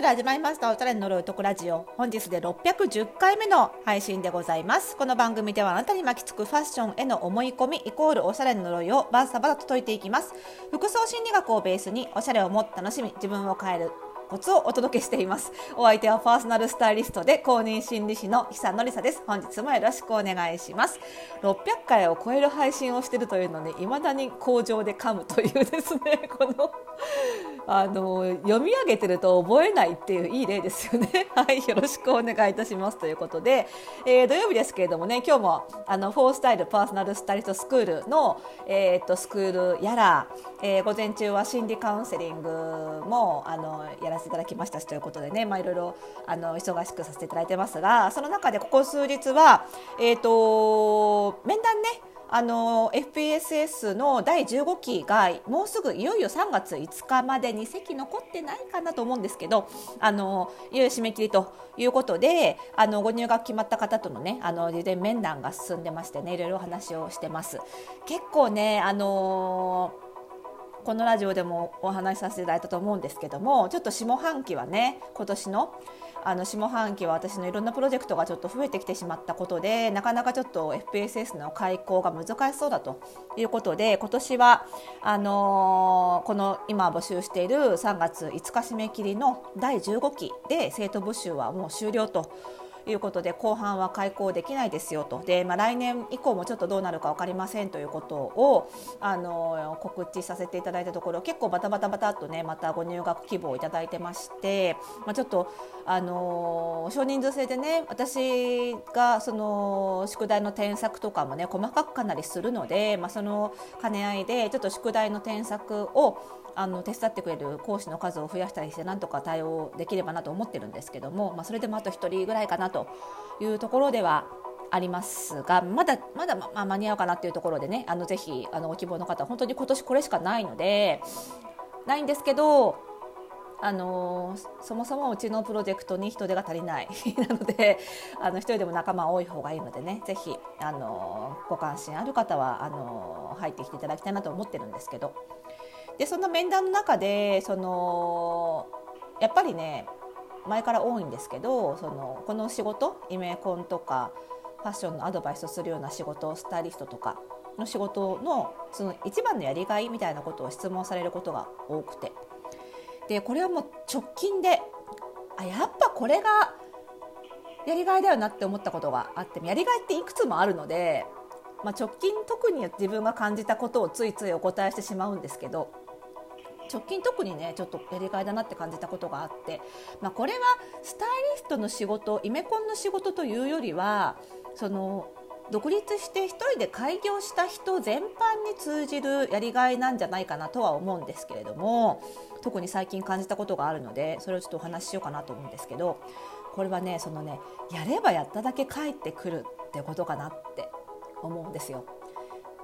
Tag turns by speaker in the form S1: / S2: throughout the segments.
S1: ことで始まりました。おしゃれの呪いとくラジオ。本日で610回目の配信でございます。この番組ではあなたに巻きつくファッションへの思い込みイコールおしゃれの呪いをバッサバサと解いていきます。服装心理学をベースにおしゃれをもっと楽しみ自分を変えるコツをお届けしています。お相手はパーソナルスタイリストで公認心理師の久野里沙です。本日もよろしくお願いします。600回を超える配信をしているというので未だに工場で噛むというですね このあの読み上げてると覚えないっていういい例ですよね。はいよろしくお願いいたしますということで、えー、土曜日ですけれどもね今日もあのフォースタイルパーソナルスタイリストスクールの、えー、っとスクールやら、えー、午前中は心理カウンセリングもあのやらせていただきましたしということでね、まあ、いろいろあの忙しくさせていただいてますがその中でここ数日は、えーと、面談ねあの FPSS の第15期がもうすぐいよいよ3月5日までに席残ってないかなと思うんですけどあのいよいよ締め切りということであのご入学決まった方とのねあの事前面談が進んでましてねいろいろお話をしてます。結構ねあのーこのラジオでもお話しさせていただいたと思うんですけどもちょっと下半期はね今年のあの下半期は私のいろんなプロジェクトがちょっと増えてきてしまったことでなかなかちょっと FPSS の開講が難しそうだということで今年はあのー、この今募集している3月5日締め切りの第15期で生徒募集はもう終了ということで後半は開講できないですよと。で、まあ、来年以降もちょっとどうなるか分かりませんということをあの告知させていただいたところ結構バタバタバタっとねまたご入学希望をいただいてまして、まあ、ちょっとあの少人数制でね私がその宿題の添削とかもね細かくかなりするので、まあ、その兼ね合いでちょっと宿題の添削をあの手伝ってくれる講師の数を増やしたりしてなんとか対応できればなと思ってるんですけども、まあ、それでもあと1人ぐらいかなというところではありますがまだまだ、まあ、間に合うかなっていうところでねあのぜひあのご希望の方本当に今年これしかないのでないんですけどあのそもそもうちのプロジェクトに人手が足りない。なのであの一人でも仲間多い方がいいのでねぜひあのご関心ある方はあの入ってきていただきたいなと思ってるんですけど。でその面談の中でそのやっぱりね前から多いんですけどそのこの仕事イメコンとかファッションのアドバイスをするような仕事スタイリストとかの仕事のその一番のやりがいみたいなことを質問されることが多くて。でこれはもう直近であやっぱこれがやりがいだよなって思ったことがあってやりがいっていくつもあるので、まあ、直近特に自分が感じたことをついついお答えしてしまうんですけど直近特にねちょっとやりがいだなって感じたことがあって、まあ、これはスタイリストの仕事イメコンの仕事というよりはその独立して1人で開業した人全般に通じるやりがいなんじゃないかなとは思うんですけれども特に最近感じたことがあるのでそれをちょっとお話ししようかなと思うんですけどこれはねそのねやればやっただけ帰ってくるってことかなって思うんですよ。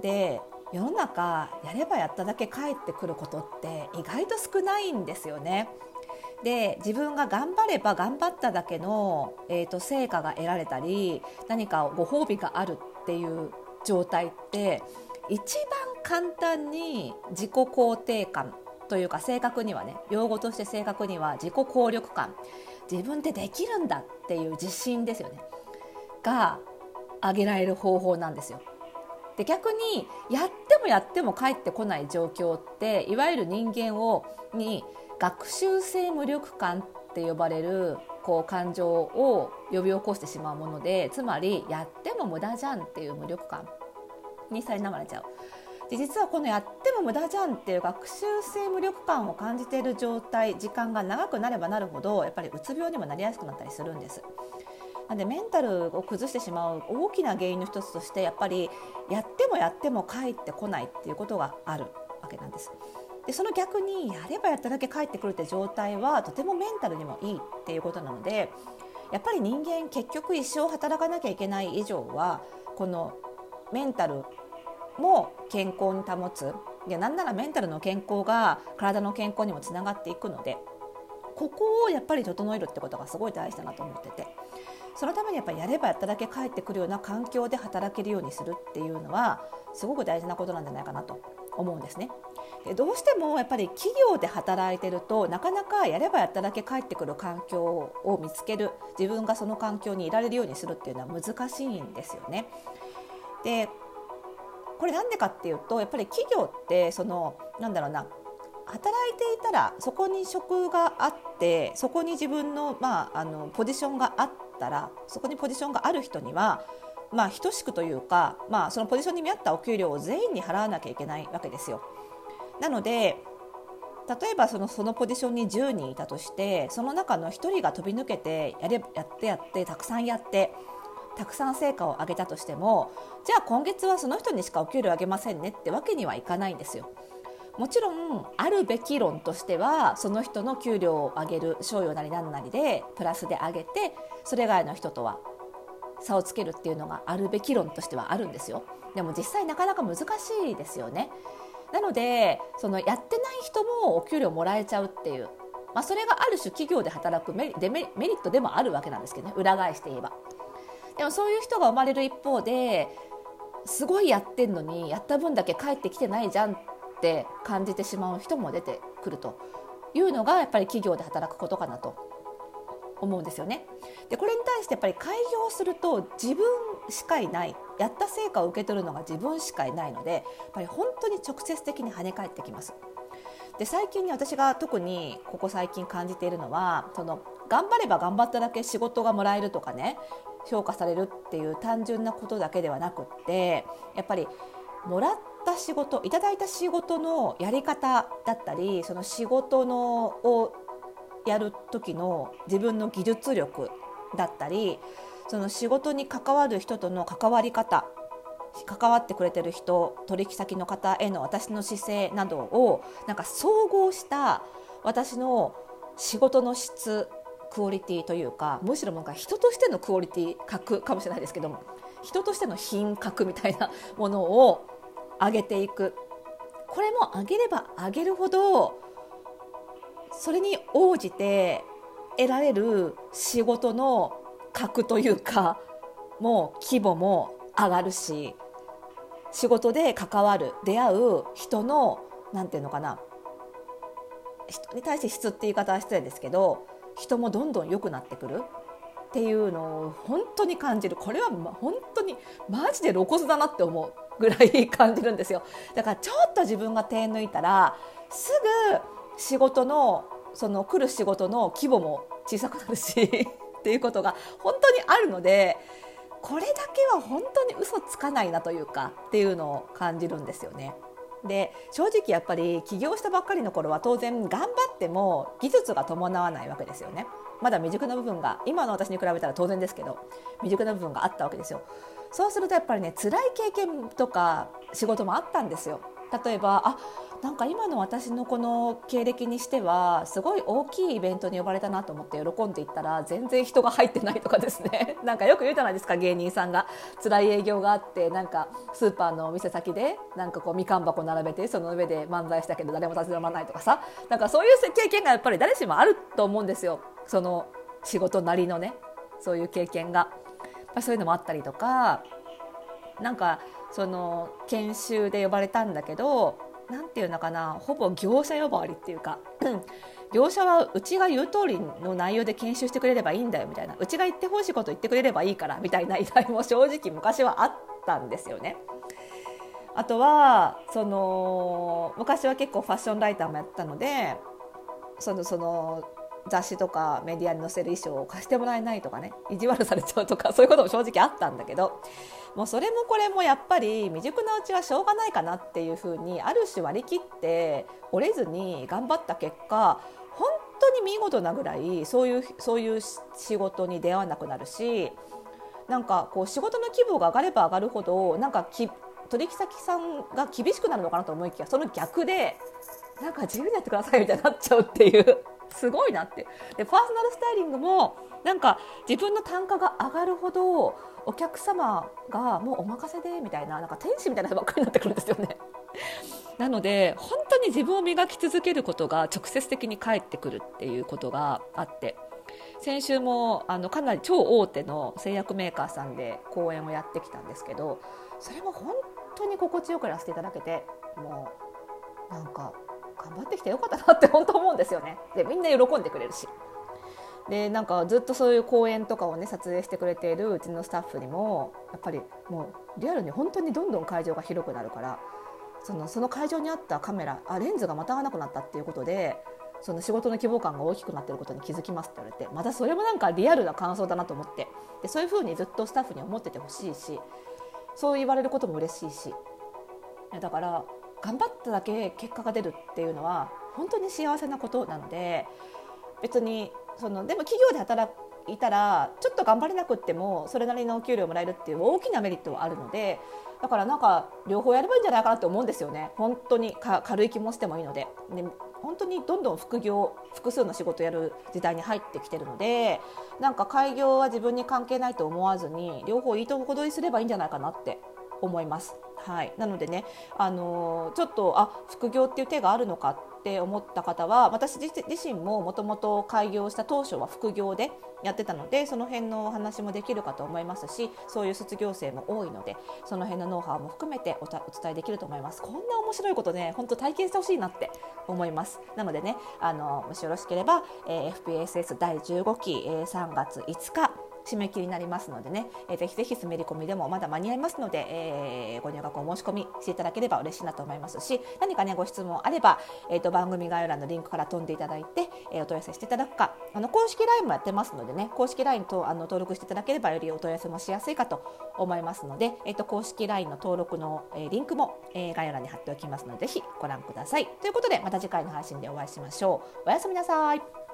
S1: で世の中やればやっただけ返ってくることって意外と少ないんですよね。で自分が頑張れば頑張っただけの、えーと、成果が得られたり何かご褒美があるっていう状態って一番簡単に自己肯定感というか正確にはね用語として正確には自己効力感自分でできるんだっていう自信ですよねが上げられる方法なんですよ。で逆にやってもやっても帰ってこない状況っていわゆる人間をに学習性無力感って呼ばれるこう感情を呼び起こしてしまうものでつまりやっても無駄じゃんっていう無力感にさいなまれちゃう。で実はこのやっても無駄じゃんっていう学習性無力感を感じている状態時間が長くなればなるほどやっぱりうつ病にもなりやすくなったりするんです。なんでメンタルを崩してしまう大きな原因の一つとしてやっぱりやってもやっても帰ってこないっていうことがある。わけなんです。でその逆にやればやっただけ帰ってくるって状態はとてもメンタルにもいいっていうことなのでやっぱり人間結局一生働かなきゃいけない以上はこのメンタルも健康に保つ。いやなんならメンタルの健康が体の健康にもつながっていくのでここをやっぱり整えるってことがすごい大事だなと思ってて。そのためにやっぱりやればやっただけ帰ってくるような環境で働けるようにするっていうのはすごく大事なことなんじゃないかなと思うんですね。でどうしてもやっぱり企業で働いてるとなかなかやればやっただけ帰ってくる環境を見つける自分がその環境にいられるようにするっていうのは難しいんですよね。でこれなんでかっていうとやっぱり企業ってそのなんだろうな働いていたらそこに職があってそこに自分の,、まあ、あのポジションがあってったらそこにポジションがある人にはまあ等しくというか、まあ、そのポジションに見合ったお給料を全員に払わなきゃいけないわけですよ。なので例えばそのそのポジションに10人いたとしてその中の1人が飛び抜けてやれやってやってたくさんやってたくさん成果を上げたとしてもじゃあ今月はその人にしかお給料上げませんねってわけにはいかないんですよ。もちろんあるべき論としてはその人の給料を上げる賞与なり何なりでプラスで上げてそれ以外の人とは差をつけるっていうのがあるべき論としてはあるんですよ。でも実際なかなか難しいですよね。なのでそのやってない人もお給料もらえちゃうっていう、まあ、それがある種企業で働くメリデメリットでもあるわけなんですけどね裏返して言えば。でもそういう人が生まれる一方ですごいやってんのにやった分だけ帰ってきてないじゃんって感じてしまう人も出てくるというのがやっぱり企業で働くことかなと思うんですよね。でこれに対してやっぱり開業すると自分しかいないやった成果を受け取るのが自分しかいないのでやっぱり本当に直接的に跳ね返ってきます。で最近に私が特にここ最近感じているのはその頑張れば頑張っただけ仕事がもらえるとかね評価されるっていう単純なことだけではなくってやっぱりもらった仕事いただいた仕事のやり方だったりその仕事のをやる時の自分の技術力だったりその仕事に関わる人との関わり方関わってくれてる人取引先の方への私の姿勢などをなんか総合した私の仕事の質クオリティというかむしろなんか人としてのクオリティ格かもしれないですけども人としての品格みたいな ものを上げていく。これも上げれば上げるほどそれに応じて得られる仕事の格というか もう規模も上がるし仕事で関わる出会う人の何て言うのかな人に対して質って言い方は失礼ですけど人もどんどん良くなってくる。っていうのを本当に感じる。これは本当にマジで露骨だなって思うぐらい感じるんですよ。だからちょっと自分が手抜いたらすぐ仕事のその来る仕事の規模も小さくなるし っていうことが本当にあるのでこれだけは本当に嘘つかないなというかっていうのを感じるんですよね。で正直やっぱり起業したばっかりの頃は当然頑張っても技術が伴わないわけですよね。まだ未熟な部分が今の私に比べたら当然ですけど未熟な部分があったわけですよ。そうするとやっぱりね辛い経験とか仕事もあったんですよ。例えばあなんか今の私のこの経歴にしてはすごい大きいイベントに呼ばれたなと思って喜んでいったら全然人が入ってないとかですね。なんかよく言うじゃないですか芸人さんが。辛い営業があってなんかスーパーのお店先でなんかこうみかん箱並べてその上で漫才したけど誰も立ち止まらないとかさ。なんかそういう経験がやっぱり誰しもあると思うんですよ。その仕事なりのねそういう経験が。そういうのもあったりとかなんかその研修で呼ばれたんだけど何て言うのかなほぼ業者呼ばわりっていうか業者はうちが言う通りの内容で研修してくれればいいんだよみたいなうちが言ってほしいこと言ってくれればいいからみたいな依頼も正直昔はあったんですよね。あとはその昔は結構ファッションライターもやったのでそのその雑誌とかメディアに載せる衣装を貸してもらえないとかね意地悪されちゃうとかそういうことも正直あったんだけどもうそれもこれもやっぱり未熟なうちはしょうがないかなっていうふうにある種割り切って折れずに頑張った結果本当に見事なぐらいそういうそういう仕事に出会わなくなるしなんかこう仕事の規模が上がれば上がるほどなんかき取引先さんが厳しくなるのかなと思いきやその逆でなんか自由にやってくださいみたいになっちゃうっていう。すごいなってでパーソナルスタイリングもなんか自分の単価が上がるほどお客様がもうお任せでみたいななんか天使みたいな人ばっかりになってくるんですよね。なので本当に自分を磨き続けることが直接的に返ってくるっていうことがあって先週もあのかなり超大手の製薬メーカーさんで講演をやってきたんですけどそれも本当に心地よくやらせていただけてもうなんか頑張ってきてよかったなって本当思うんですよね。でみんな喜んでくれるし。でなんかずっとそういう公演とかをね撮影してくれているうちのスタッフにもやっぱりもうリアルに本当にどんどん会場が広くなるからそのその会場にあったカメラあレンズがまたがなくなったっていうことでその仕事の規模感が大きくなってることに気づきますって言われてまたそれもなんかリアルな感想だなと思って。でそういうふうにずっとスタッフに思っててほしいしそう言われることも嬉しいし。だから頑張っただけ結果が出るっていうのは本当に幸せなことなので別にそのでも企業で働いたらちょっと頑張れなくってもそれなりのお給料もらえるっていう大きなメリットはあるのでだからなんか両方やればいいんじゃないかなって思うんですよね本当に軽い気もしてもいいのでで本当にどんどん副業複数の仕事やる時代に入ってきてるのでなんか開業は自分に関係ないと思わずに両方いいとこ取りすればいいんじゃないかなって思います。はい、なのでね、あのー、ちょっとあ副業っていう手があるのかって思った方は私自身ももともと開業した当初は副業でやってたのでその辺のお話もできるかと思いますしそういう卒業生も多いのでその辺のノウハウも含めてお伝えできると思います。こんな面白いことね本当体験してほしいなって思います。なのでねあのもしよろしければ、えー、FPSS 第15期、えー、3月5日締め切りになりますのでね、えー、ぜひぜひ滑り込みでもまだ間に合いますので、えー、ご入学お申し込みしていただければ嬉しいなと思いますし何かねご質問あれば、えーと、番組概要欄のリンクから飛んでいただいて、えー、お問い合わせしていただくかあの公式 LINE もやってますのでね公式 LINE とあの登録していただければよりお問い合わせもしやすいかと思いますので、えーと、公式 LINE の登録の、えー、リンクも、えー、概要欄に貼っておきますのでぜひご覧ください。ということでまた次回の配信でお会いしましょう。おやすみなさい。